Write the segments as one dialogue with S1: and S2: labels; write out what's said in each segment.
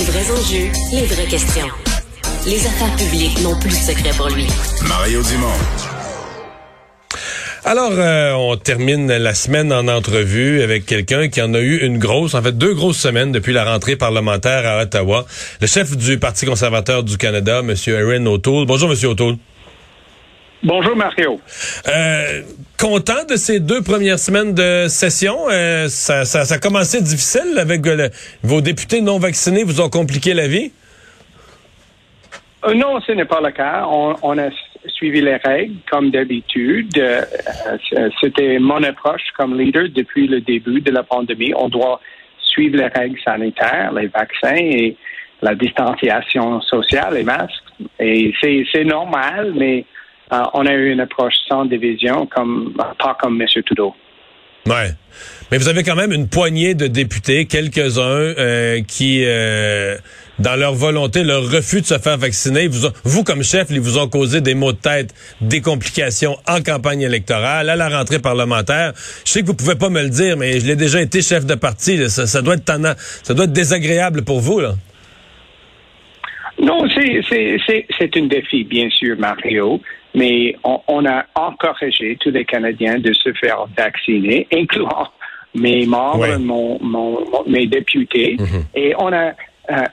S1: Les vrais enjeux, les vraies questions. Les affaires publiques n'ont plus de secret pour lui.
S2: Mario Dumont.
S3: Alors, euh, on termine la semaine en entrevue avec quelqu'un qui en a eu une grosse, en fait deux grosses semaines depuis la rentrée parlementaire à Ottawa. Le chef du Parti conservateur du Canada, M. Erin O'Toole. Bonjour, M. O'Toole.
S4: Bonjour, Mario.
S3: Euh, content de ces deux premières semaines de session. Euh, ça, ça, a commencé difficile avec vos députés non vaccinés vous ont compliqué la vie?
S4: non, ce n'est pas le cas. on a suivi les règles comme d'habitude. Euh, euh, c'était mon approche comme leader depuis le début de la pandémie. On doit suivre les règles sanitaires, les vaccins et la distanciation sociale, les masques. Et c'est normal, mais euh, on a eu une approche sans division, comme pas comme M. Trudeau.
S3: Ouais. Mais vous avez quand même une poignée de députés, quelques-uns, qui dans leur volonté, leur refus de se faire vacciner. Vous, vous comme chef, ils vous ont causé des maux de tête, des complications en campagne électorale, à la rentrée parlementaire. Je sais que vous pouvez pas me le dire, mais je l'ai déjà été chef de parti. Ça, doit être tannant, ça doit être désagréable pour vous, là.
S4: Non, c'est un défi, bien sûr, Mario, mais on, a encouragé tous les Canadiens de se faire vacciner, incluant mes membres, mes députés, mm-hmm. et on a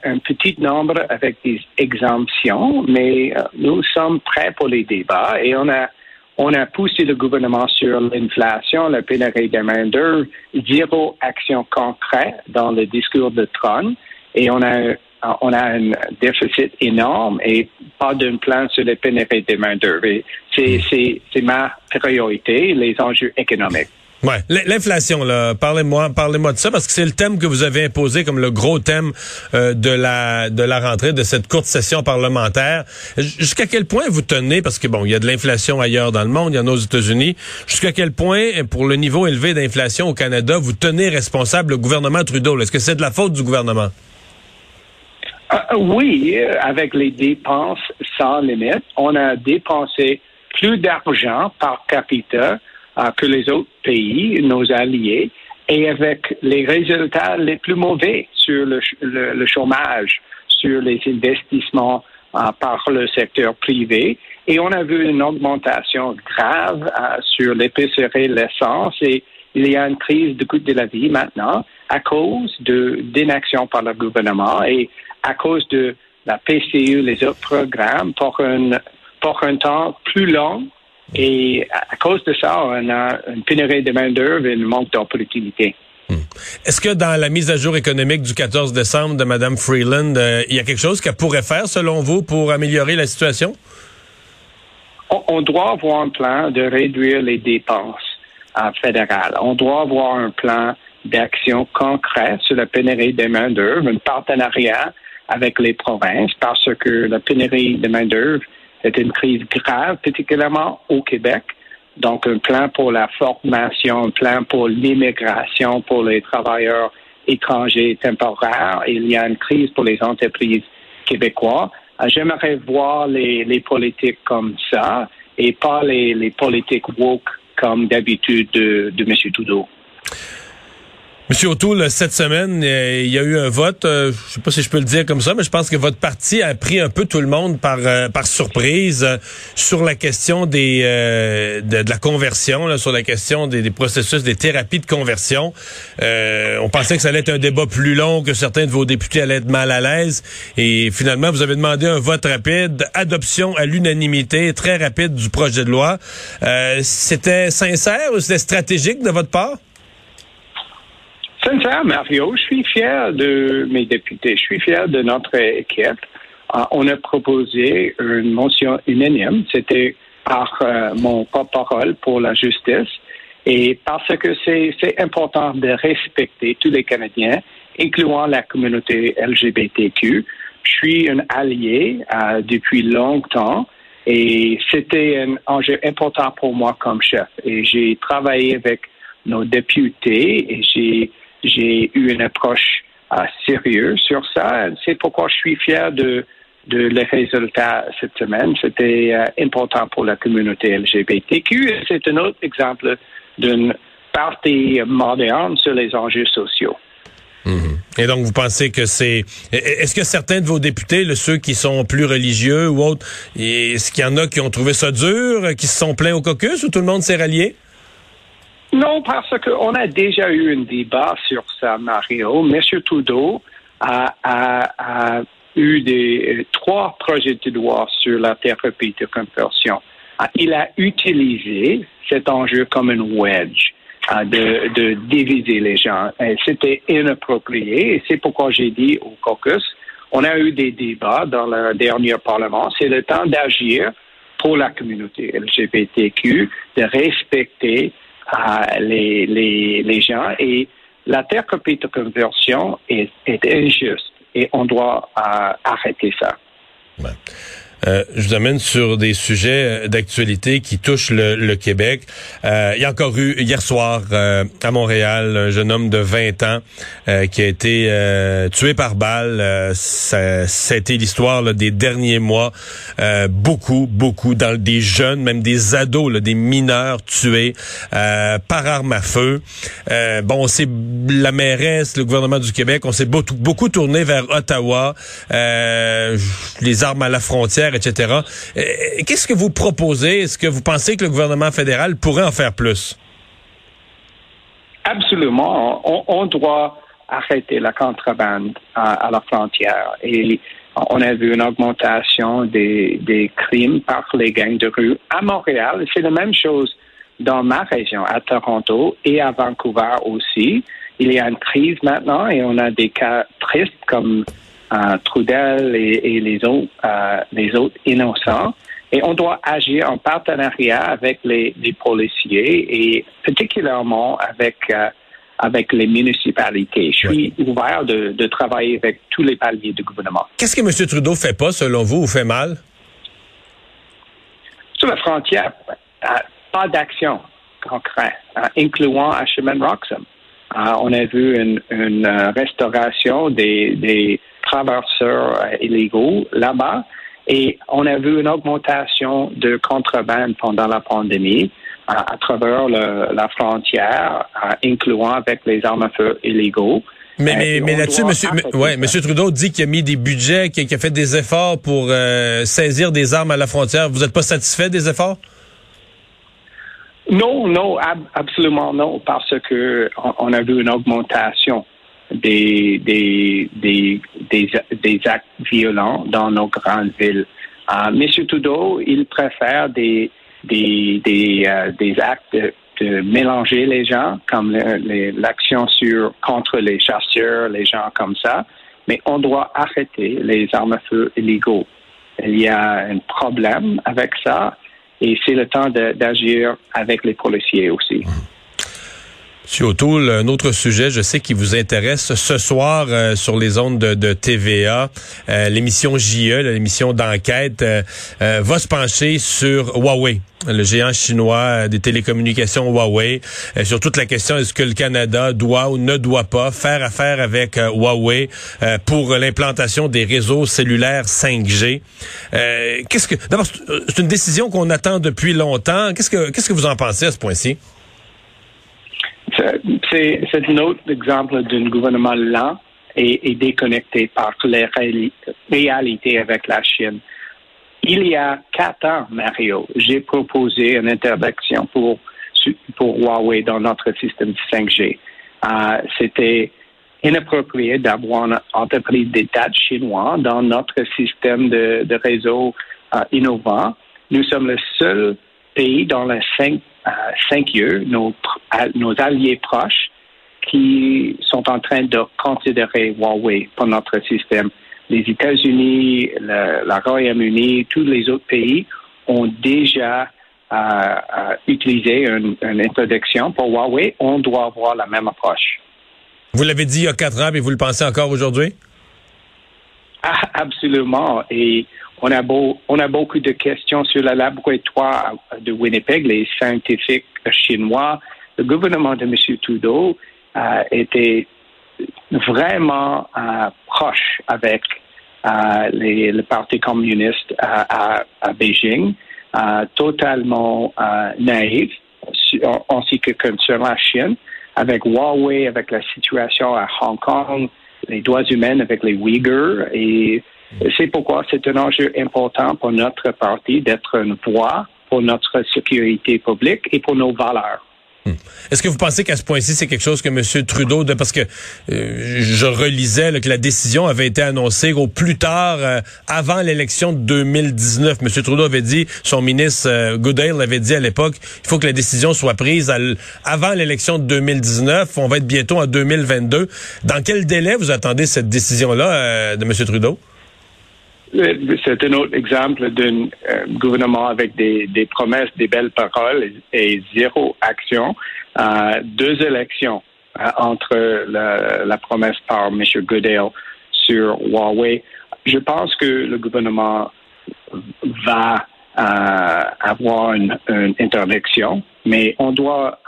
S4: un petit nombre avec des exemptions, mais euh, nous sommes prêts pour les débats. Et on a on a poussé le gouvernement sur l'inflation, la pénurie des main-d'œuvre, zéro action concrète dans le discours de Trump. Et on a on a un déficit énorme et pas d'un plan sur la pénurie des main-d'œuvre. C'est ma priorité, les enjeux économiques.
S3: Ouais, l'inflation là, parlez-moi, parlez-moi de ça parce que c'est le thème que vous avez imposé comme le gros thème euh, de la de la rentrée de cette courte session parlementaire. Jusqu'à quel point vous tenez parce que bon, il y a de l'inflation ailleurs dans le monde, il y en a aux États-Unis. Jusqu'à quel point pour le niveau élevé d'inflation au Canada, vous tenez responsable le gouvernement Trudeau? Est-ce que c'est de la faute du gouvernement?
S4: Euh, Oui, euh, avec les dépenses sans limite, on a dépensé plus d'argent par capita que les autres pays, nos alliés, et avec les résultats les plus mauvais sur le, chômage, sur les investissements euh, par le secteur privé. Et on a vu une augmentation grave euh, sur l'épicerie, l'essence, et il y a une crise de coût de la vie maintenant à cause de d'inaction par le gouvernement et à cause de la PCU, les autres programmes, pour un, pour un temps plus long et à cause de ça, on a une pénurie de main-d'œuvre et un manque d'opportunité.
S3: Hmm. Est-ce que dans la mise à jour économique du 14 décembre de Mme Freeland, euh, il y a quelque chose qu'elle pourrait faire, selon vous, pour améliorer la situation?
S4: On, doit avoir un plan de réduire les dépenses euh, fédérales. On doit avoir un plan d'action concret sur la pénurie de main-d'œuvre, un partenariat avec les provinces, parce que la pénurie de main-d'œuvre c'est une crise grave, particulièrement au Québec. Donc, un plan pour la formation, un plan pour l'immigration pour les travailleurs étrangers temporaires. Il y a une crise pour les entreprises québécoises. J'aimerais voir les, politiques comme ça et pas les, politiques woke comme d'habitude de, de M. Trudeau.
S3: Monsieur O'Toole, cette semaine, euh, il y a eu un vote, euh, je sais pas si je peux le dire comme ça, mais je pense que votre parti a pris un peu tout le monde par euh, surprise sur la question des de, la conversion, sur la question des, processus des thérapies de conversion. on pensait que ça allait être un débat plus long, que certains de vos députés allaient être mal à l'aise, et finalement vous avez demandé un vote rapide, adoption à l'unanimité très rapide du projet de loi. c'était sincère ou c'était stratégique de votre part?
S4: Sincère, Mario, je suis fier de mes députés. Je suis fier de notre équipe. Euh, on a proposé une motion unanime. C'était par euh, mon porte-parole pour la justice. Et parce que c'est important de respecter tous les Canadiens incluant la communauté LGBTQ. Je suis un allié euh, depuis longtemps et c'était un enjeu important pour moi comme chef. Et j'ai travaillé avec nos députés et j'ai, j'ai eu une approche euh, sérieuse sur ça. C'est pourquoi je suis fier de, de les résultats cette semaine. C'était euh, important pour la communauté LGBTQ. C'est un autre exemple d'une partie moderne sur les enjeux sociaux.
S3: Mhm. Et donc, vous pensez que c'est... Est-ce que certains de vos députés, ceux qui sont plus religieux ou autres, est-ce qu'il y en a qui ont trouvé ça dur, qui se sont plaints au caucus ou tout le monde s'est rallié?
S4: Non, parce qu'on a déjà eu un débat sur ça, Mario. M. Trudeau a, a, eu des, trois projets de loi sur la thérapie de conversion. Il a utilisé cet enjeu comme un wedge de, de diviser les gens. C'était inapproprié et c'est pourquoi j'ai dit au caucus, on a eu des débats dans le dernier Parlement. C'est le temps d'agir pour la communauté LGBTQ, de respecter les, les, les, gens. Et la terre de conversion est, est injuste et on doit euh, arrêter ça.
S3: Euh, je vous amène sur des sujets euh, d'actualité qui touchent le, Québec. Euh, il y a encore eu hier soir à Montréal un jeune homme de 20 ans qui a été tué par balle. ça, ça, l'histoire des derniers mois. beaucoup, beaucoup, dans des jeunes, même des ados, des mineurs tués par arme à feu. bon, c'est la mairesse, le gouvernement du Québec, on s'est beaucoup, beaucoup tourné vers Ottawa, les armes à la frontière etc. Qu'est-ce que vous proposez? Est-ce que vous pensez que le gouvernement fédéral pourrait en faire plus?
S4: Absolument. On, doit arrêter la contrebande à, la frontière. Et on a vu une augmentation des crimes par les gangs de rue à Montréal. C'est la même chose dans ma région, à Toronto et à Vancouver aussi. Il y a une crise maintenant et on a des cas tristes comme Trudel et, les autres, les autres innocents. Et on doit agir en partenariat avec les, policiers et particulièrement avec euh, avec les municipalités. Je suis ouvert de, de, travailler avec tous les paliers du gouvernement.
S3: Qu'est-ce que M. Trudeau fait pas, selon vous, ou fait mal?
S4: Sur la frontière, euh, pas d'action concrète, incluant à Chemin Roxham. On a vu une, une restauration des, des traverseurs euh, illégaux là-bas. Et on a vu une augmentation de contrebande pendant la pandémie à, travers la frontière, incluant avec les armes à feu illégaux.
S3: Mais, mais, mais là-dessus, monsieur, ouais, monsieur Trudeau dit qu'il a mis des budgets, qu'il a fait des efforts pour euh, saisir des armes à la frontière. Vous n'êtes pas satisfait des efforts?
S4: Non, non, absolument non, parce que on a vu une augmentation des, des, des, des, actes violents dans nos grandes villes. Euh, Monsieur Trudeau, il préfère des, des, des, euh, des actes de, mélanger les gens, comme l'action sur contre les chasseurs, les gens comme ça. Mais on doit arrêter les armes à feu illégaux. Il y a un problème avec ça et c'est le temps d'agir avec les policiers aussi.
S3: Monsieur O'Toole, un autre sujet, je sais qui vous intéresse ce soir euh, sur les ondes de, TVA, euh, l'émission JE, l'émission d'enquête, euh, va se pencher sur Huawei, le géant chinois des télécommunications Huawei, sur toute la question est-ce que le Canada doit ou ne doit pas faire affaire avec Huawei pour l'implantation des réseaux cellulaires 5G. qu'est-ce que d'abord c'est une décision qu'on attend depuis longtemps. Qu'est-ce que qu'est-ce que vous en pensez à ce point-ci?
S4: C'est, un autre exemple d'un gouvernement lent et, déconnecté par les réalités avec la Chine. Il y a quatre ans, Mario, j'ai proposé une interdiction pour, pour Huawei dans notre système 5G. Euh, c'était inapproprié d'avoir une entreprise d'État chinois dans notre système de, réseau euh, innovant. Nous sommes le seul pays dans le 5 Saint-Dieu, nos, nos alliés proches, qui sont en train de considérer Huawei pour notre système. Les États-Unis, le, la Royaume-Uni, tous les autres pays ont déjà euh, euh, utilisé une, une, introduction pour Huawei, on doit avoir la même approche.
S3: Vous l'avez dit il y a quatre ans, mais vous le pensez encore aujourd'hui?
S4: Ah, absolument. Et on a, beau, on a beaucoup de questions sur le laboratoire de Winnipeg, les scientifiques chinois. Le gouvernement de M. Trudeau euh, était vraiment euh, proche avec euh, les, le Parti communiste à, à Beijing, totalement naïf ainsi que sur la Chine, avec Huawei, avec la situation à Hong Kong, les droits humains avec les Uyghurs. Et c'est pourquoi c'est un enjeu important pour notre parti d'être une voix pour notre sécurité publique et pour nos valeurs.
S3: Hmm. Est-ce que vous pensez qu'à ce point-ci, c'est quelque chose que M. Trudeau, de, parce que euh, je relisais que la décision avait été annoncée au plus tard, euh, avant l'élection de 2019. M. Trudeau avait dit, son ministre euh, Goodale avait dit à l'époque, il faut que la décision soit prise avant l'élection de 2019. On va être bientôt en 2022. Dans quel délai vous attendez cette décision-là de M. Trudeau?
S4: C'est un autre exemple d'un euh, gouvernement avec des, promesses, des belles paroles et, zéro action. Euh, deux élections euh, entre la, promesse par M. Goodale sur Huawei. Je pense que le gouvernement va avoir une, interdiction, mais on doit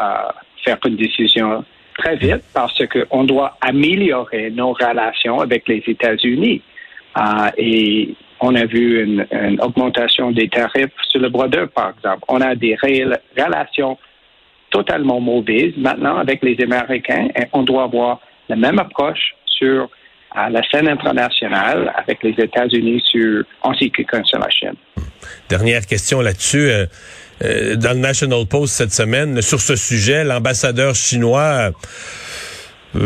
S4: faire une décision très vite parce qu'on doit améliorer nos relations avec les États-Unis. Euh, et on a vu une, augmentation des tarifs sur le d'œuvre, par exemple. On a des relations totalement mauvaises maintenant avec les Américains et on doit avoir la même approche sur euh, la scène internationale avec les États-Unis sur ainsi que sur la Chine.
S3: Dernière question là-dessus. Euh, dans le National Post cette semaine, sur ce sujet, l'ambassadeur chinois euh,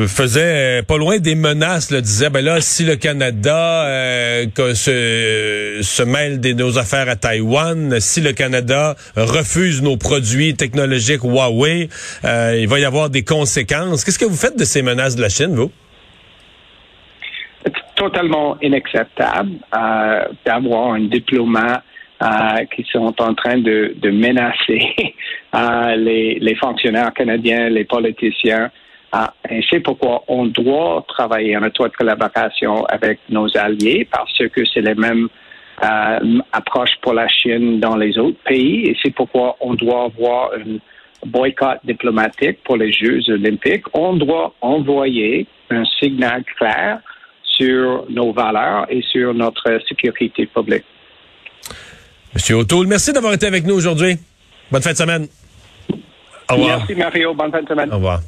S3: faisait euh, pas loin des menaces, là, disait ben là si le Canada euh, se, mêle de nos affaires à Taïwan, si le Canada refuse nos produits technologiques Huawei, il va y avoir des conséquences. Qu'est-ce que vous faites de ces menaces de la Chine, vous?
S4: Totalement inacceptable d'avoir un diplomate qui sont en train de, menacer les fonctionnaires canadiens, les politiciens. Ah, et c'est pourquoi on doit travailler en étroite collaboration avec nos alliés parce que c'est les mêmes euh, approches pour la Chine dans les autres pays et c'est pourquoi on doit avoir un boycott diplomatique pour les Jeux olympiques. On doit envoyer un signal clair sur nos valeurs et sur notre sécurité publique.
S3: Monsieur O'Toole, merci d'avoir été avec nous aujourd'hui. Bonne fin de semaine.
S4: Au revoir. Merci Mario, bonne fin de semaine.
S3: Au revoir.